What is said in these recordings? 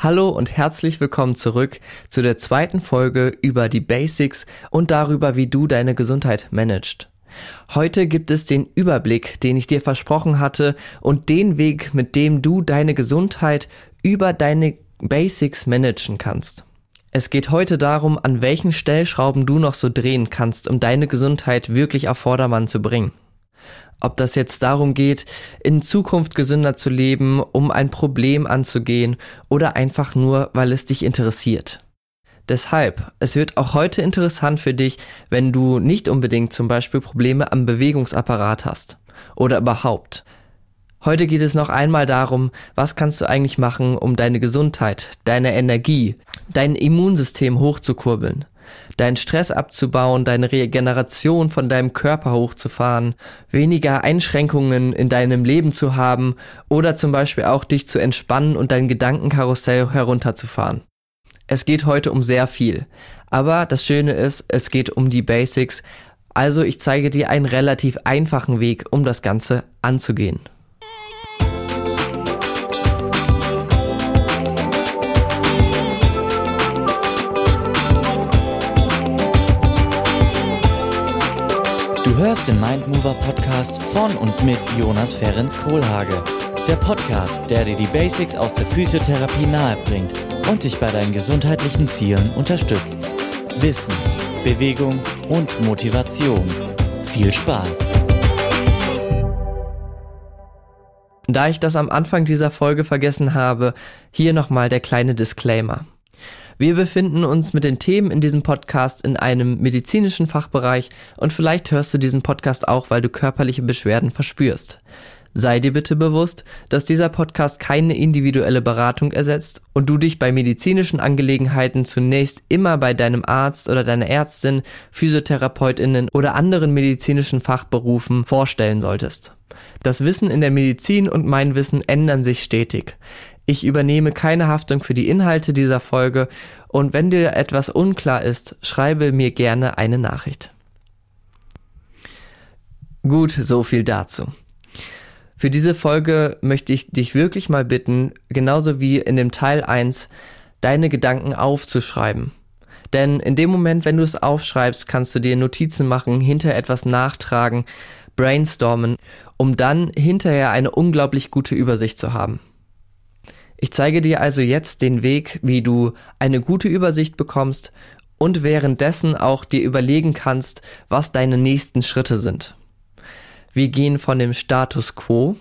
Hallo und herzlich willkommen zurück zu der zweiten Folge über die Basics und darüber, wie du deine Gesundheit managst. Heute gibt es den Überblick, den ich dir versprochen hatte und den Weg, mit dem du deine Gesundheit über deine Basics managen kannst. Es geht heute darum, an welchen Stellschrauben du noch so drehen kannst, um deine Gesundheit wirklich auf Vordermann zu bringen. Ob das jetzt darum geht, in Zukunft gesünder zu leben, um ein Problem anzugehen oder einfach nur, weil es dich interessiert. Deshalb, es wird auch heute interessant für dich, wenn du nicht unbedingt zum Beispiel Probleme am Bewegungsapparat hast oder überhaupt. Heute geht es noch einmal darum, was kannst du eigentlich machen, um deine Gesundheit, deine Energie, dein Immunsystem hochzukurbeln deinen Stress abzubauen, deine Regeneration von deinem Körper hochzufahren, weniger Einschränkungen in deinem Leben zu haben oder zum Beispiel auch dich zu entspannen und dein Gedankenkarussell herunterzufahren. Es geht heute um sehr viel. Aber das Schöne ist, es geht um die Basics. Also ich zeige dir einen relativ einfachen Weg, um das Ganze anzugehen. Hörst den Mindmover Podcast von und mit Jonas Ferens Kohlhage. Der Podcast, der dir die Basics aus der Physiotherapie nahebringt und dich bei deinen gesundheitlichen Zielen unterstützt. Wissen, Bewegung und Motivation. Viel Spaß! Da ich das am Anfang dieser Folge vergessen habe, hier nochmal der kleine Disclaimer. Wir befinden uns mit den Themen in diesem Podcast in einem medizinischen Fachbereich und vielleicht hörst du diesen Podcast auch, weil du körperliche Beschwerden verspürst. Sei dir bitte bewusst, dass dieser Podcast keine individuelle Beratung ersetzt und du dich bei medizinischen Angelegenheiten zunächst immer bei deinem Arzt oder deiner Ärztin, Physiotherapeutinnen oder anderen medizinischen Fachberufen vorstellen solltest. Das Wissen in der Medizin und mein Wissen ändern sich stetig. Ich übernehme keine Haftung für die Inhalte dieser Folge und wenn dir etwas unklar ist, schreibe mir gerne eine Nachricht. Gut, so viel dazu. Für diese Folge möchte ich dich wirklich mal bitten, genauso wie in dem Teil 1, deine Gedanken aufzuschreiben. Denn in dem Moment, wenn du es aufschreibst, kannst du dir Notizen machen, hinter etwas nachtragen, brainstormen, um dann hinterher eine unglaublich gute Übersicht zu haben. Ich zeige dir also jetzt den Weg, wie du eine gute Übersicht bekommst und währenddessen auch dir überlegen kannst, was deine nächsten Schritte sind. Wir gehen von dem Status quo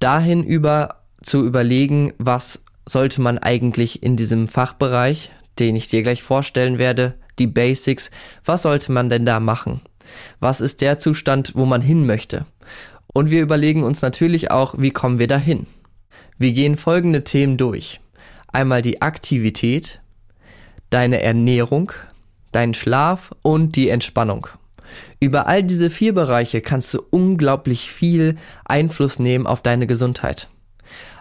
dahin über zu überlegen, was sollte man eigentlich in diesem Fachbereich, den ich dir gleich vorstellen werde, die Basics, was sollte man denn da machen? Was ist der Zustand, wo man hin möchte? Und wir überlegen uns natürlich auch, wie kommen wir dahin? Wir gehen folgende Themen durch. Einmal die Aktivität, deine Ernährung, dein Schlaf und die Entspannung. Über all diese vier Bereiche kannst du unglaublich viel Einfluss nehmen auf deine Gesundheit.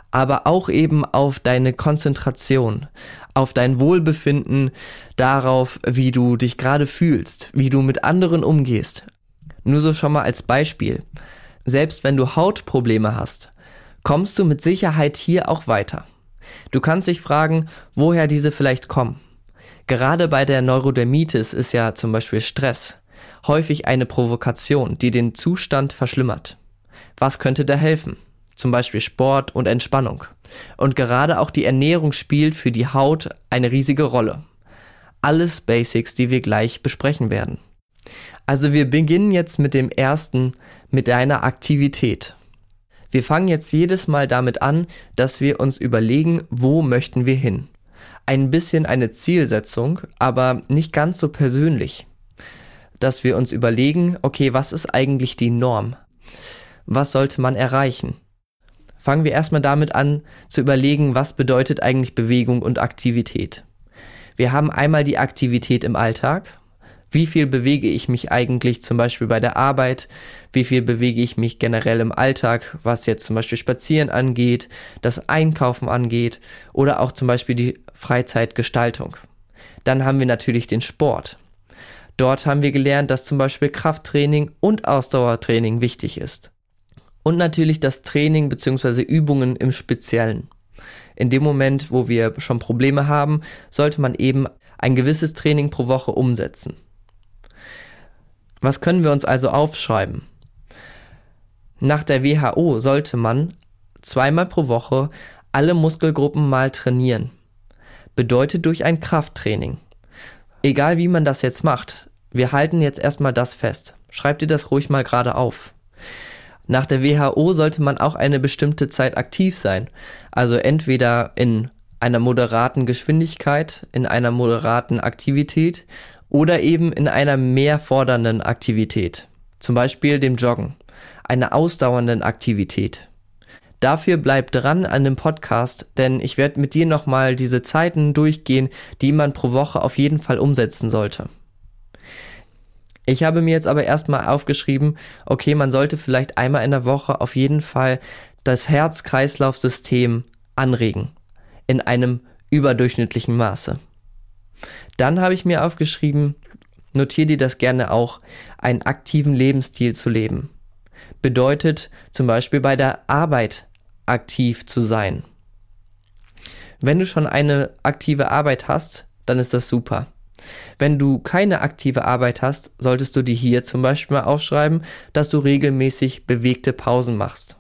Aber auch eben auf deine Konzentration, auf dein Wohlbefinden, darauf, wie du dich gerade fühlst, wie du mit anderen umgehst. Nur so schon mal als Beispiel. Selbst wenn du Hautprobleme hast, kommst du mit Sicherheit hier auch weiter. Du kannst dich fragen, woher diese vielleicht kommen. Gerade bei der Neurodermitis ist ja zum Beispiel Stress häufig eine Provokation, die den Zustand verschlimmert. Was könnte da helfen? Zum Beispiel Sport und Entspannung. Und gerade auch die Ernährung spielt für die Haut eine riesige Rolle. Alles Basics, die wir gleich besprechen werden. Also wir beginnen jetzt mit dem ersten, mit deiner Aktivität. Wir fangen jetzt jedes Mal damit an, dass wir uns überlegen, wo möchten wir hin. Ein bisschen eine Zielsetzung, aber nicht ganz so persönlich. Dass wir uns überlegen, okay, was ist eigentlich die Norm? Was sollte man erreichen? Fangen wir erstmal damit an zu überlegen, was bedeutet eigentlich Bewegung und Aktivität. Wir haben einmal die Aktivität im Alltag, wie viel bewege ich mich eigentlich zum Beispiel bei der Arbeit? Wie viel bewege ich mich generell im Alltag, was jetzt zum Beispiel Spazieren angeht, das Einkaufen angeht oder auch zum Beispiel die Freizeitgestaltung? Dann haben wir natürlich den Sport. Dort haben wir gelernt, dass zum Beispiel Krafttraining und Ausdauertraining wichtig ist. Und natürlich das Training bzw. Übungen im Speziellen. in dem Moment, wo wir schon Probleme haben, sollte man eben ein gewisses Training pro Woche umsetzen. Was können wir uns also aufschreiben? Nach der WHO sollte man zweimal pro Woche alle Muskelgruppen mal trainieren. Bedeutet durch ein Krafttraining. Egal wie man das jetzt macht, wir halten jetzt erstmal das fest. Schreibt ihr das ruhig mal gerade auf. Nach der WHO sollte man auch eine bestimmte Zeit aktiv sein. Also entweder in einer moderaten Geschwindigkeit, in einer moderaten Aktivität oder eben in einer mehr fordernden Aktivität. Zum Beispiel dem Joggen. Einer ausdauernden Aktivität. Dafür bleib dran an dem Podcast, denn ich werde mit dir nochmal diese Zeiten durchgehen, die man pro Woche auf jeden Fall umsetzen sollte. Ich habe mir jetzt aber erstmal aufgeschrieben, okay, man sollte vielleicht einmal in der Woche auf jeden Fall das Herz-Kreislauf-System anregen. In einem überdurchschnittlichen Maße. Dann habe ich mir aufgeschrieben, notiere dir das gerne auch, einen aktiven Lebensstil zu leben. Bedeutet zum Beispiel bei der Arbeit aktiv zu sein. Wenn du schon eine aktive Arbeit hast, dann ist das super. Wenn du keine aktive Arbeit hast, solltest du dir hier zum Beispiel mal aufschreiben, dass du regelmäßig bewegte Pausen machst.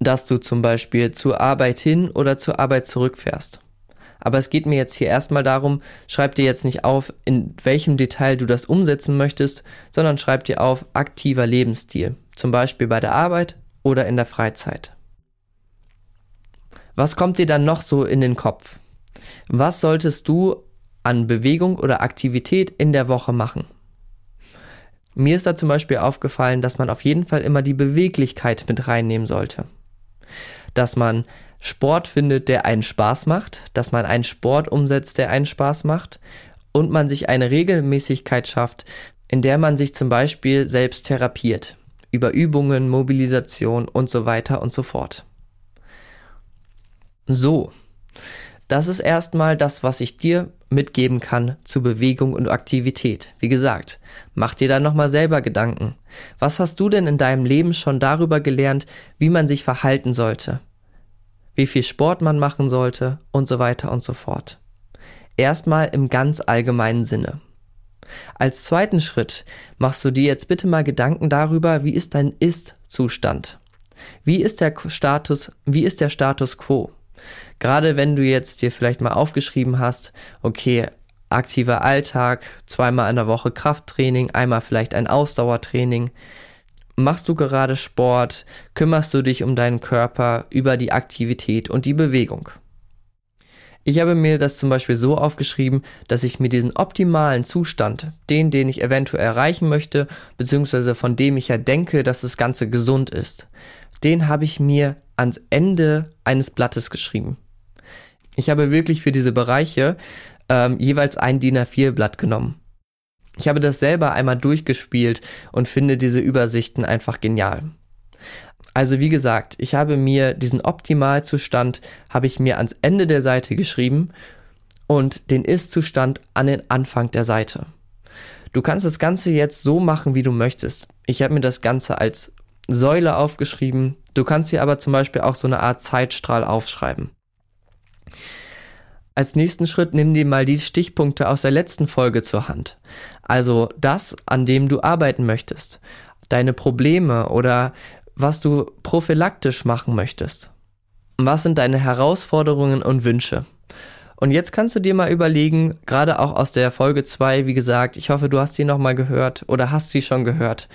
Dass du zum Beispiel zur Arbeit hin oder zur Arbeit zurückfährst. Aber es geht mir jetzt hier erstmal darum, schreib dir jetzt nicht auf, in welchem Detail du das umsetzen möchtest, sondern schreib dir auf aktiver Lebensstil. Zum Beispiel bei der Arbeit oder in der Freizeit. Was kommt dir dann noch so in den Kopf? Was solltest du an Bewegung oder Aktivität in der Woche machen. Mir ist da zum Beispiel aufgefallen, dass man auf jeden Fall immer die Beweglichkeit mit reinnehmen sollte. Dass man Sport findet, der einen Spaß macht, dass man einen Sport umsetzt, der einen Spaß macht und man sich eine Regelmäßigkeit schafft, in der man sich zum Beispiel selbst therapiert. Über Übungen, Mobilisation und so weiter und so fort. So, das ist erstmal das, was ich dir mitgeben kann zu Bewegung und Aktivität. Wie gesagt, mach dir da nochmal selber Gedanken. Was hast du denn in deinem Leben schon darüber gelernt, wie man sich verhalten sollte? Wie viel Sport man machen sollte und so weiter und so fort. Erstmal im ganz allgemeinen Sinne. Als zweiten Schritt machst du dir jetzt bitte mal Gedanken darüber, wie ist dein Ist-Zustand? Wie ist der Status, wie ist der Status quo? Gerade wenn du jetzt dir vielleicht mal aufgeschrieben hast, okay, aktiver Alltag, zweimal in der Woche Krafttraining, einmal vielleicht ein Ausdauertraining. Machst du gerade Sport, kümmerst du dich um deinen Körper, über die Aktivität und die Bewegung. Ich habe mir das zum Beispiel so aufgeschrieben, dass ich mir diesen optimalen Zustand, den, den ich eventuell erreichen möchte, beziehungsweise von dem ich ja denke, dass das Ganze gesund ist, den habe ich mir ans Ende eines Blattes geschrieben. Ich habe wirklich für diese Bereiche ähm, jeweils ein DIN A4-Blatt genommen. Ich habe das selber einmal durchgespielt und finde diese Übersichten einfach genial. Also wie gesagt, ich habe mir diesen Optimalzustand habe ich mir ans Ende der Seite geschrieben und den Ist-Zustand an den Anfang der Seite. Du kannst das Ganze jetzt so machen, wie du möchtest. Ich habe mir das Ganze als Säule aufgeschrieben. Du kannst hier aber zum Beispiel auch so eine Art Zeitstrahl aufschreiben. Als nächsten Schritt nimm dir mal die Stichpunkte aus der letzten Folge zur Hand. Also das, an dem du arbeiten möchtest. Deine Probleme oder was du prophylaktisch machen möchtest. Was sind deine Herausforderungen und Wünsche? Und jetzt kannst du dir mal überlegen, gerade auch aus der Folge 2, wie gesagt, ich hoffe, du hast sie nochmal gehört oder hast sie schon gehört.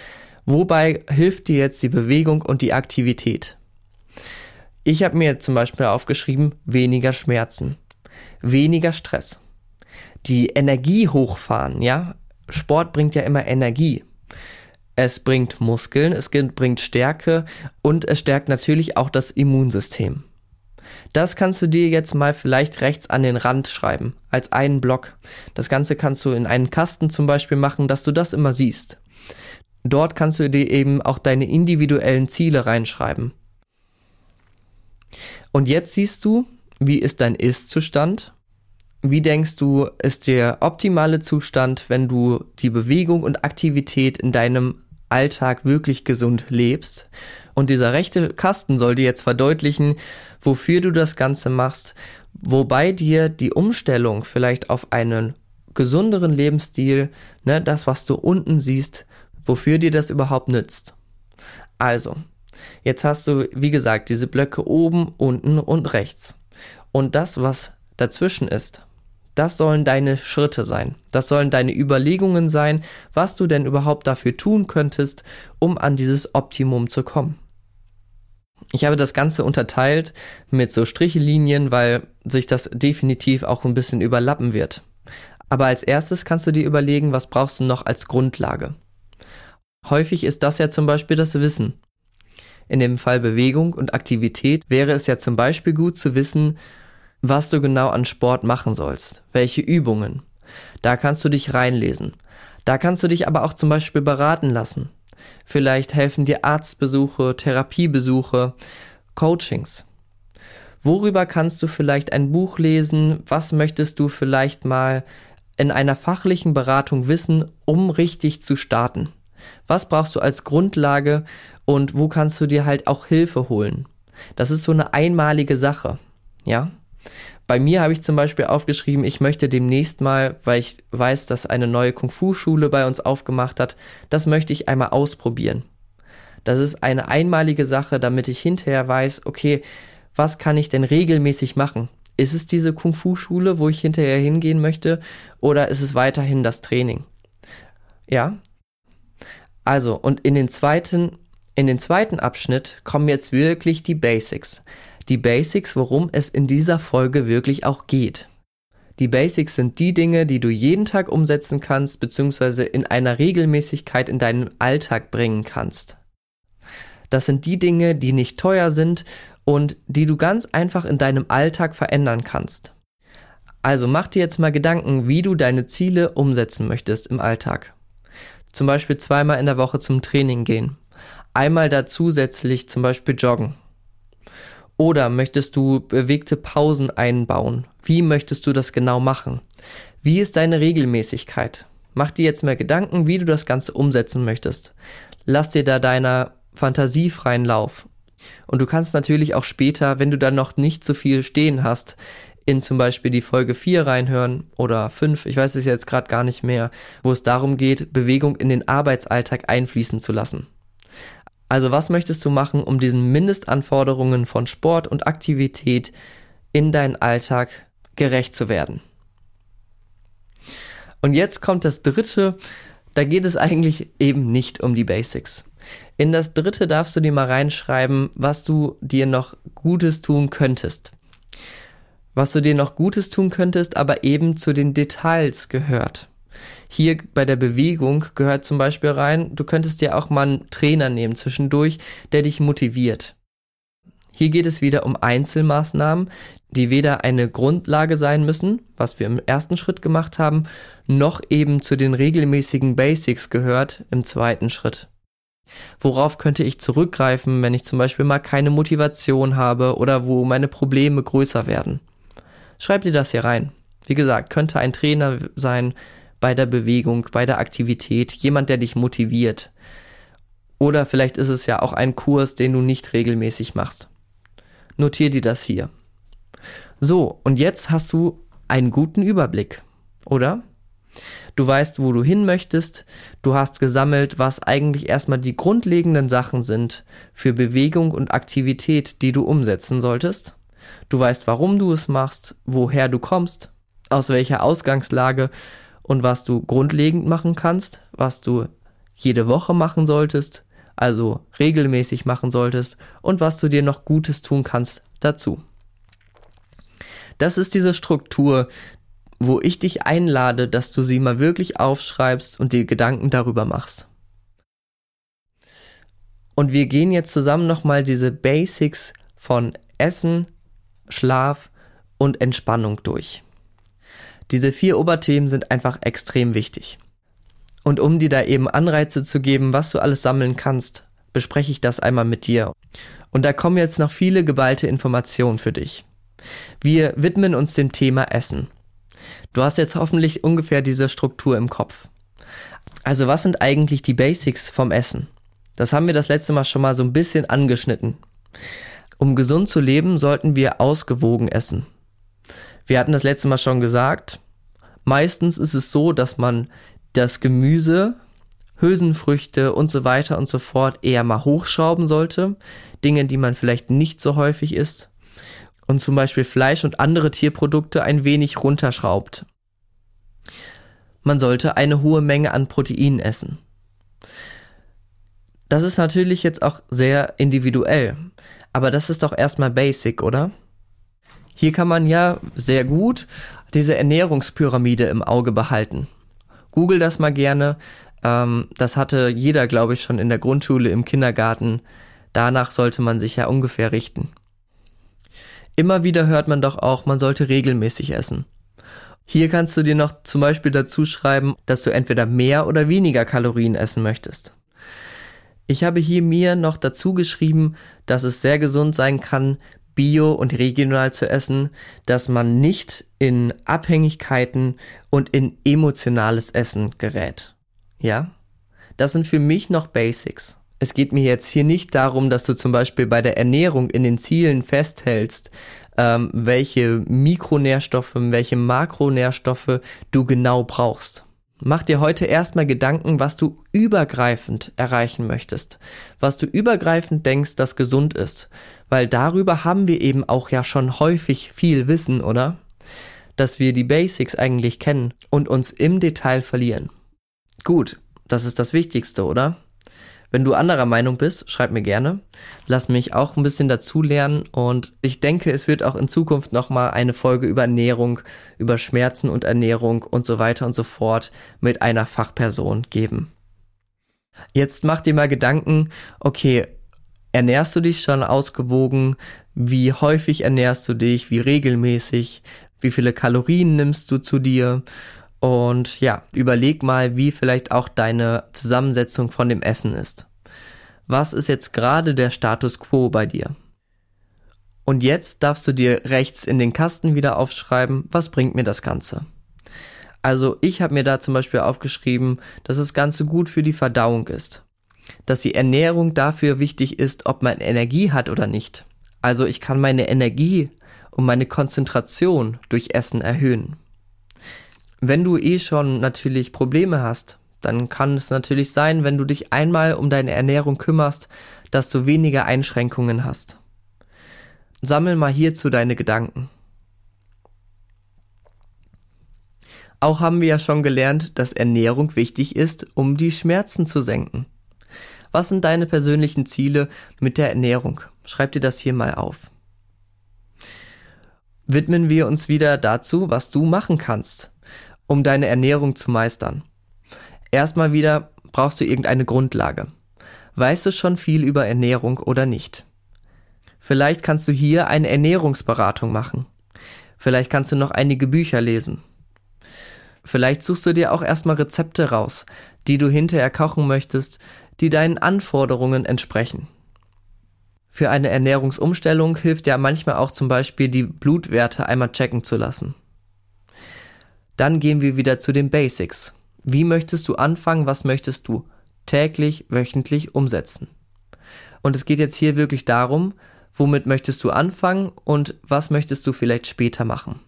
Wobei hilft dir jetzt die Bewegung und die Aktivität? Ich habe mir zum Beispiel aufgeschrieben, weniger Schmerzen, weniger Stress, die Energie hochfahren, ja? Sport bringt ja immer Energie. Es bringt Muskeln, es bringt Stärke und es stärkt natürlich auch das Immunsystem. Das kannst du dir jetzt mal vielleicht rechts an den Rand schreiben, als einen Block. Das Ganze kannst du in einen Kasten zum Beispiel machen, dass du das immer siehst. Dort kannst du dir eben auch deine individuellen Ziele reinschreiben. Und jetzt siehst du, wie ist dein Ist-Zustand? Wie denkst du, ist der optimale Zustand, wenn du die Bewegung und Aktivität in deinem Alltag wirklich gesund lebst. Und dieser rechte Kasten soll dir jetzt verdeutlichen, wofür du das Ganze machst, wobei dir die Umstellung vielleicht auf einen gesünderen Lebensstil, ne, das, was du unten siehst, wofür dir das überhaupt nützt. Also, jetzt hast du, wie gesagt, diese Blöcke oben, unten und rechts. Und das, was dazwischen ist, das sollen deine Schritte sein. Das sollen deine Überlegungen sein, was du denn überhaupt dafür tun könntest, um an dieses Optimum zu kommen. Ich habe das Ganze unterteilt mit so Strichelinien, weil sich das definitiv auch ein bisschen überlappen wird. Aber als erstes kannst du dir überlegen, was brauchst du noch als Grundlage. Häufig ist das ja zum Beispiel das Wissen. In dem Fall Bewegung und Aktivität wäre es ja zum Beispiel gut zu wissen, was du genau an Sport machen sollst, welche Übungen. Da kannst du dich reinlesen. Da kannst du dich aber auch zum Beispiel beraten lassen. Vielleicht helfen dir Arztbesuche, Therapiebesuche, Coachings. Worüber kannst du vielleicht ein Buch lesen? Was möchtest du vielleicht mal in einer fachlichen Beratung wissen, um richtig zu starten? Was brauchst du als Grundlage und wo kannst du dir halt auch Hilfe holen? Das ist so eine einmalige Sache, ja? Bei mir habe ich zum Beispiel aufgeschrieben, ich möchte demnächst mal, weil ich weiß, dass eine neue Kung-Fu-Schule bei uns aufgemacht hat, das möchte ich einmal ausprobieren. Das ist eine einmalige Sache, damit ich hinterher weiß, okay, was kann ich denn regelmäßig machen? Ist es diese Kung-Fu-Schule, wo ich hinterher hingehen möchte, oder ist es weiterhin das Training? Ja. Also, und in den zweiten, in den zweiten Abschnitt kommen jetzt wirklich die Basics die Basics, worum es in dieser Folge wirklich auch geht. Die Basics sind die Dinge, die du jeden Tag umsetzen kannst, beziehungsweise in einer Regelmäßigkeit in deinen Alltag bringen kannst. Das sind die Dinge, die nicht teuer sind und die du ganz einfach in deinem Alltag verändern kannst. Also mach dir jetzt mal Gedanken, wie du deine Ziele umsetzen möchtest im Alltag. Zum Beispiel zweimal in der Woche zum Training gehen. Einmal da zusätzlich zum Beispiel joggen oder möchtest du bewegte Pausen einbauen? Wie möchtest du das genau machen? Wie ist deine Regelmäßigkeit? Mach dir jetzt mehr Gedanken, wie du das Ganze umsetzen möchtest. Lass dir da deiner Fantasie freien Lauf. Und du kannst natürlich auch später, wenn du dann noch nicht so viel stehen hast, in zum Beispiel die Folge 4 reinhören oder 5, ich weiß es jetzt gerade gar nicht mehr, wo es darum geht, Bewegung in den Arbeitsalltag einfließen zu lassen. Also was möchtest du machen, um diesen Mindestanforderungen von Sport und Aktivität in deinen Alltag gerecht zu werden? Und jetzt kommt das dritte, da geht es eigentlich eben nicht um die Basics. In das dritte darfst du dir mal reinschreiben, was du dir noch Gutes tun könntest. Was du dir noch Gutes tun könntest, aber eben zu den Details gehört. Hier bei der Bewegung gehört zum Beispiel rein, du könntest dir auch mal einen Trainer nehmen zwischendurch, der dich motiviert. Hier geht es wieder um Einzelmaßnahmen, die weder eine Grundlage sein müssen, was wir im ersten Schritt gemacht haben, noch eben zu den regelmäßigen Basics gehört im zweiten Schritt. Worauf könnte ich zurückgreifen, wenn ich zum Beispiel mal keine Motivation habe oder wo meine Probleme größer werden? Schreib dir das hier rein. Wie gesagt, könnte ein Trainer sein, bei der Bewegung, bei der Aktivität, jemand, der dich motiviert. Oder vielleicht ist es ja auch ein Kurs, den du nicht regelmäßig machst. Notier dir das hier. So, und jetzt hast du einen guten Überblick, oder? Du weißt, wo du hin möchtest, du hast gesammelt, was eigentlich erstmal die grundlegenden Sachen sind für Bewegung und Aktivität, die du umsetzen solltest. Du weißt, warum du es machst, woher du kommst, aus welcher Ausgangslage und was du grundlegend machen kannst, was du jede Woche machen solltest, also regelmäßig machen solltest und was du dir noch Gutes tun kannst dazu. Das ist diese Struktur, wo ich dich einlade, dass du sie mal wirklich aufschreibst und dir Gedanken darüber machst. Und wir gehen jetzt zusammen nochmal diese Basics von Essen, Schlaf und Entspannung durch. Diese vier Oberthemen sind einfach extrem wichtig. Und um dir da eben Anreize zu geben, was du alles sammeln kannst, bespreche ich das einmal mit dir. Und da kommen jetzt noch viele geballte Informationen für dich. Wir widmen uns dem Thema Essen. Du hast jetzt hoffentlich ungefähr diese Struktur im Kopf. Also was sind eigentlich die Basics vom Essen? Das haben wir das letzte Mal schon mal so ein bisschen angeschnitten. Um gesund zu leben, sollten wir ausgewogen essen. Wir hatten das letzte Mal schon gesagt, meistens ist es so, dass man das Gemüse, Hülsenfrüchte und so weiter und so fort eher mal hochschrauben sollte. Dinge, die man vielleicht nicht so häufig isst. Und zum Beispiel Fleisch und andere Tierprodukte ein wenig runterschraubt. Man sollte eine hohe Menge an Proteinen essen. Das ist natürlich jetzt auch sehr individuell. Aber das ist doch erstmal basic, oder? Hier kann man ja sehr gut diese Ernährungspyramide im Auge behalten. Google das mal gerne. Ähm, das hatte jeder, glaube ich, schon in der Grundschule, im Kindergarten. Danach sollte man sich ja ungefähr richten. Immer wieder hört man doch auch, man sollte regelmäßig essen. Hier kannst du dir noch zum Beispiel dazu schreiben, dass du entweder mehr oder weniger Kalorien essen möchtest. Ich habe hier mir noch dazu geschrieben, dass es sehr gesund sein kann, bio und regional zu essen, dass man nicht in Abhängigkeiten und in emotionales Essen gerät. Ja? Das sind für mich noch Basics. Es geht mir jetzt hier nicht darum, dass du zum Beispiel bei der Ernährung in den Zielen festhältst, ähm, welche Mikronährstoffe, welche Makronährstoffe du genau brauchst. Mach dir heute erstmal Gedanken, was du übergreifend erreichen möchtest, was du übergreifend denkst, das gesund ist, weil darüber haben wir eben auch ja schon häufig viel Wissen, oder? Dass wir die Basics eigentlich kennen und uns im Detail verlieren. Gut, das ist das Wichtigste, oder? Wenn du anderer Meinung bist, schreib mir gerne. Lass mich auch ein bisschen dazu lernen und ich denke, es wird auch in Zukunft nochmal eine Folge über Ernährung, über Schmerzen und Ernährung und so weiter und so fort mit einer Fachperson geben. Jetzt mach dir mal Gedanken, okay, ernährst du dich schon ausgewogen? Wie häufig ernährst du dich? Wie regelmäßig? Wie viele Kalorien nimmst du zu dir? Und ja, überleg mal, wie vielleicht auch deine Zusammensetzung von dem Essen ist. Was ist jetzt gerade der Status quo bei dir? Und jetzt darfst du dir rechts in den Kasten wieder aufschreiben, was bringt mir das Ganze? Also ich habe mir da zum Beispiel aufgeschrieben, dass das Ganze gut für die Verdauung ist. Dass die Ernährung dafür wichtig ist, ob man Energie hat oder nicht. Also ich kann meine Energie und meine Konzentration durch Essen erhöhen. Wenn du eh schon natürlich Probleme hast, dann kann es natürlich sein, wenn du dich einmal um deine Ernährung kümmerst, dass du weniger Einschränkungen hast. Sammel mal hierzu deine Gedanken. Auch haben wir ja schon gelernt, dass Ernährung wichtig ist, um die Schmerzen zu senken. Was sind deine persönlichen Ziele mit der Ernährung? Schreib dir das hier mal auf. Widmen wir uns wieder dazu, was du machen kannst, um deine Ernährung zu meistern. Erstmal wieder brauchst du irgendeine Grundlage. Weißt du schon viel über Ernährung oder nicht? Vielleicht kannst du hier eine Ernährungsberatung machen. Vielleicht kannst du noch einige Bücher lesen. Vielleicht suchst du dir auch erstmal Rezepte raus, die du hinterher kochen möchtest, die deinen Anforderungen entsprechen. Für eine Ernährungsumstellung hilft ja manchmal auch zum Beispiel die Blutwerte einmal checken zu lassen. Dann gehen wir wieder zu den Basics. Wie möchtest du anfangen? Was möchtest du täglich, wöchentlich umsetzen? Und es geht jetzt hier wirklich darum, womit möchtest du anfangen und was möchtest du vielleicht später machen.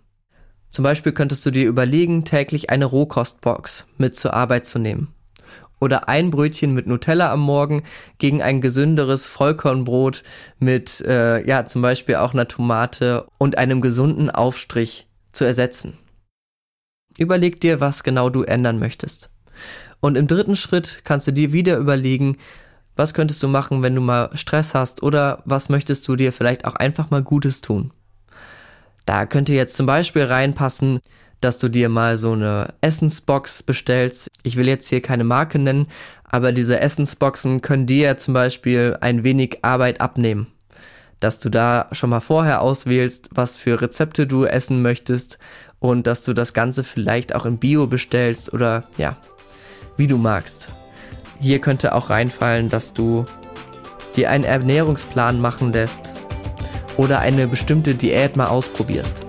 Zum Beispiel könntest du dir überlegen, täglich eine Rohkostbox mit zur Arbeit zu nehmen. Oder ein Brötchen mit Nutella am Morgen gegen ein gesünderes Vollkornbrot mit, äh, ja, zum Beispiel auch einer Tomate und einem gesunden Aufstrich zu ersetzen. Überleg dir, was genau du ändern möchtest. Und im dritten Schritt kannst du dir wieder überlegen, was könntest du machen, wenn du mal Stress hast oder was möchtest du dir vielleicht auch einfach mal Gutes tun. Da könnte jetzt zum Beispiel reinpassen, dass du dir mal so eine Essensbox bestellst. Ich will jetzt hier keine Marke nennen, aber diese Essensboxen können dir zum Beispiel ein wenig Arbeit abnehmen. Dass du da schon mal vorher auswählst, was für Rezepte du essen möchtest und dass du das Ganze vielleicht auch im Bio bestellst oder ja, wie du magst. Hier könnte auch reinfallen, dass du dir einen Ernährungsplan machen lässt oder eine bestimmte Diät mal ausprobierst.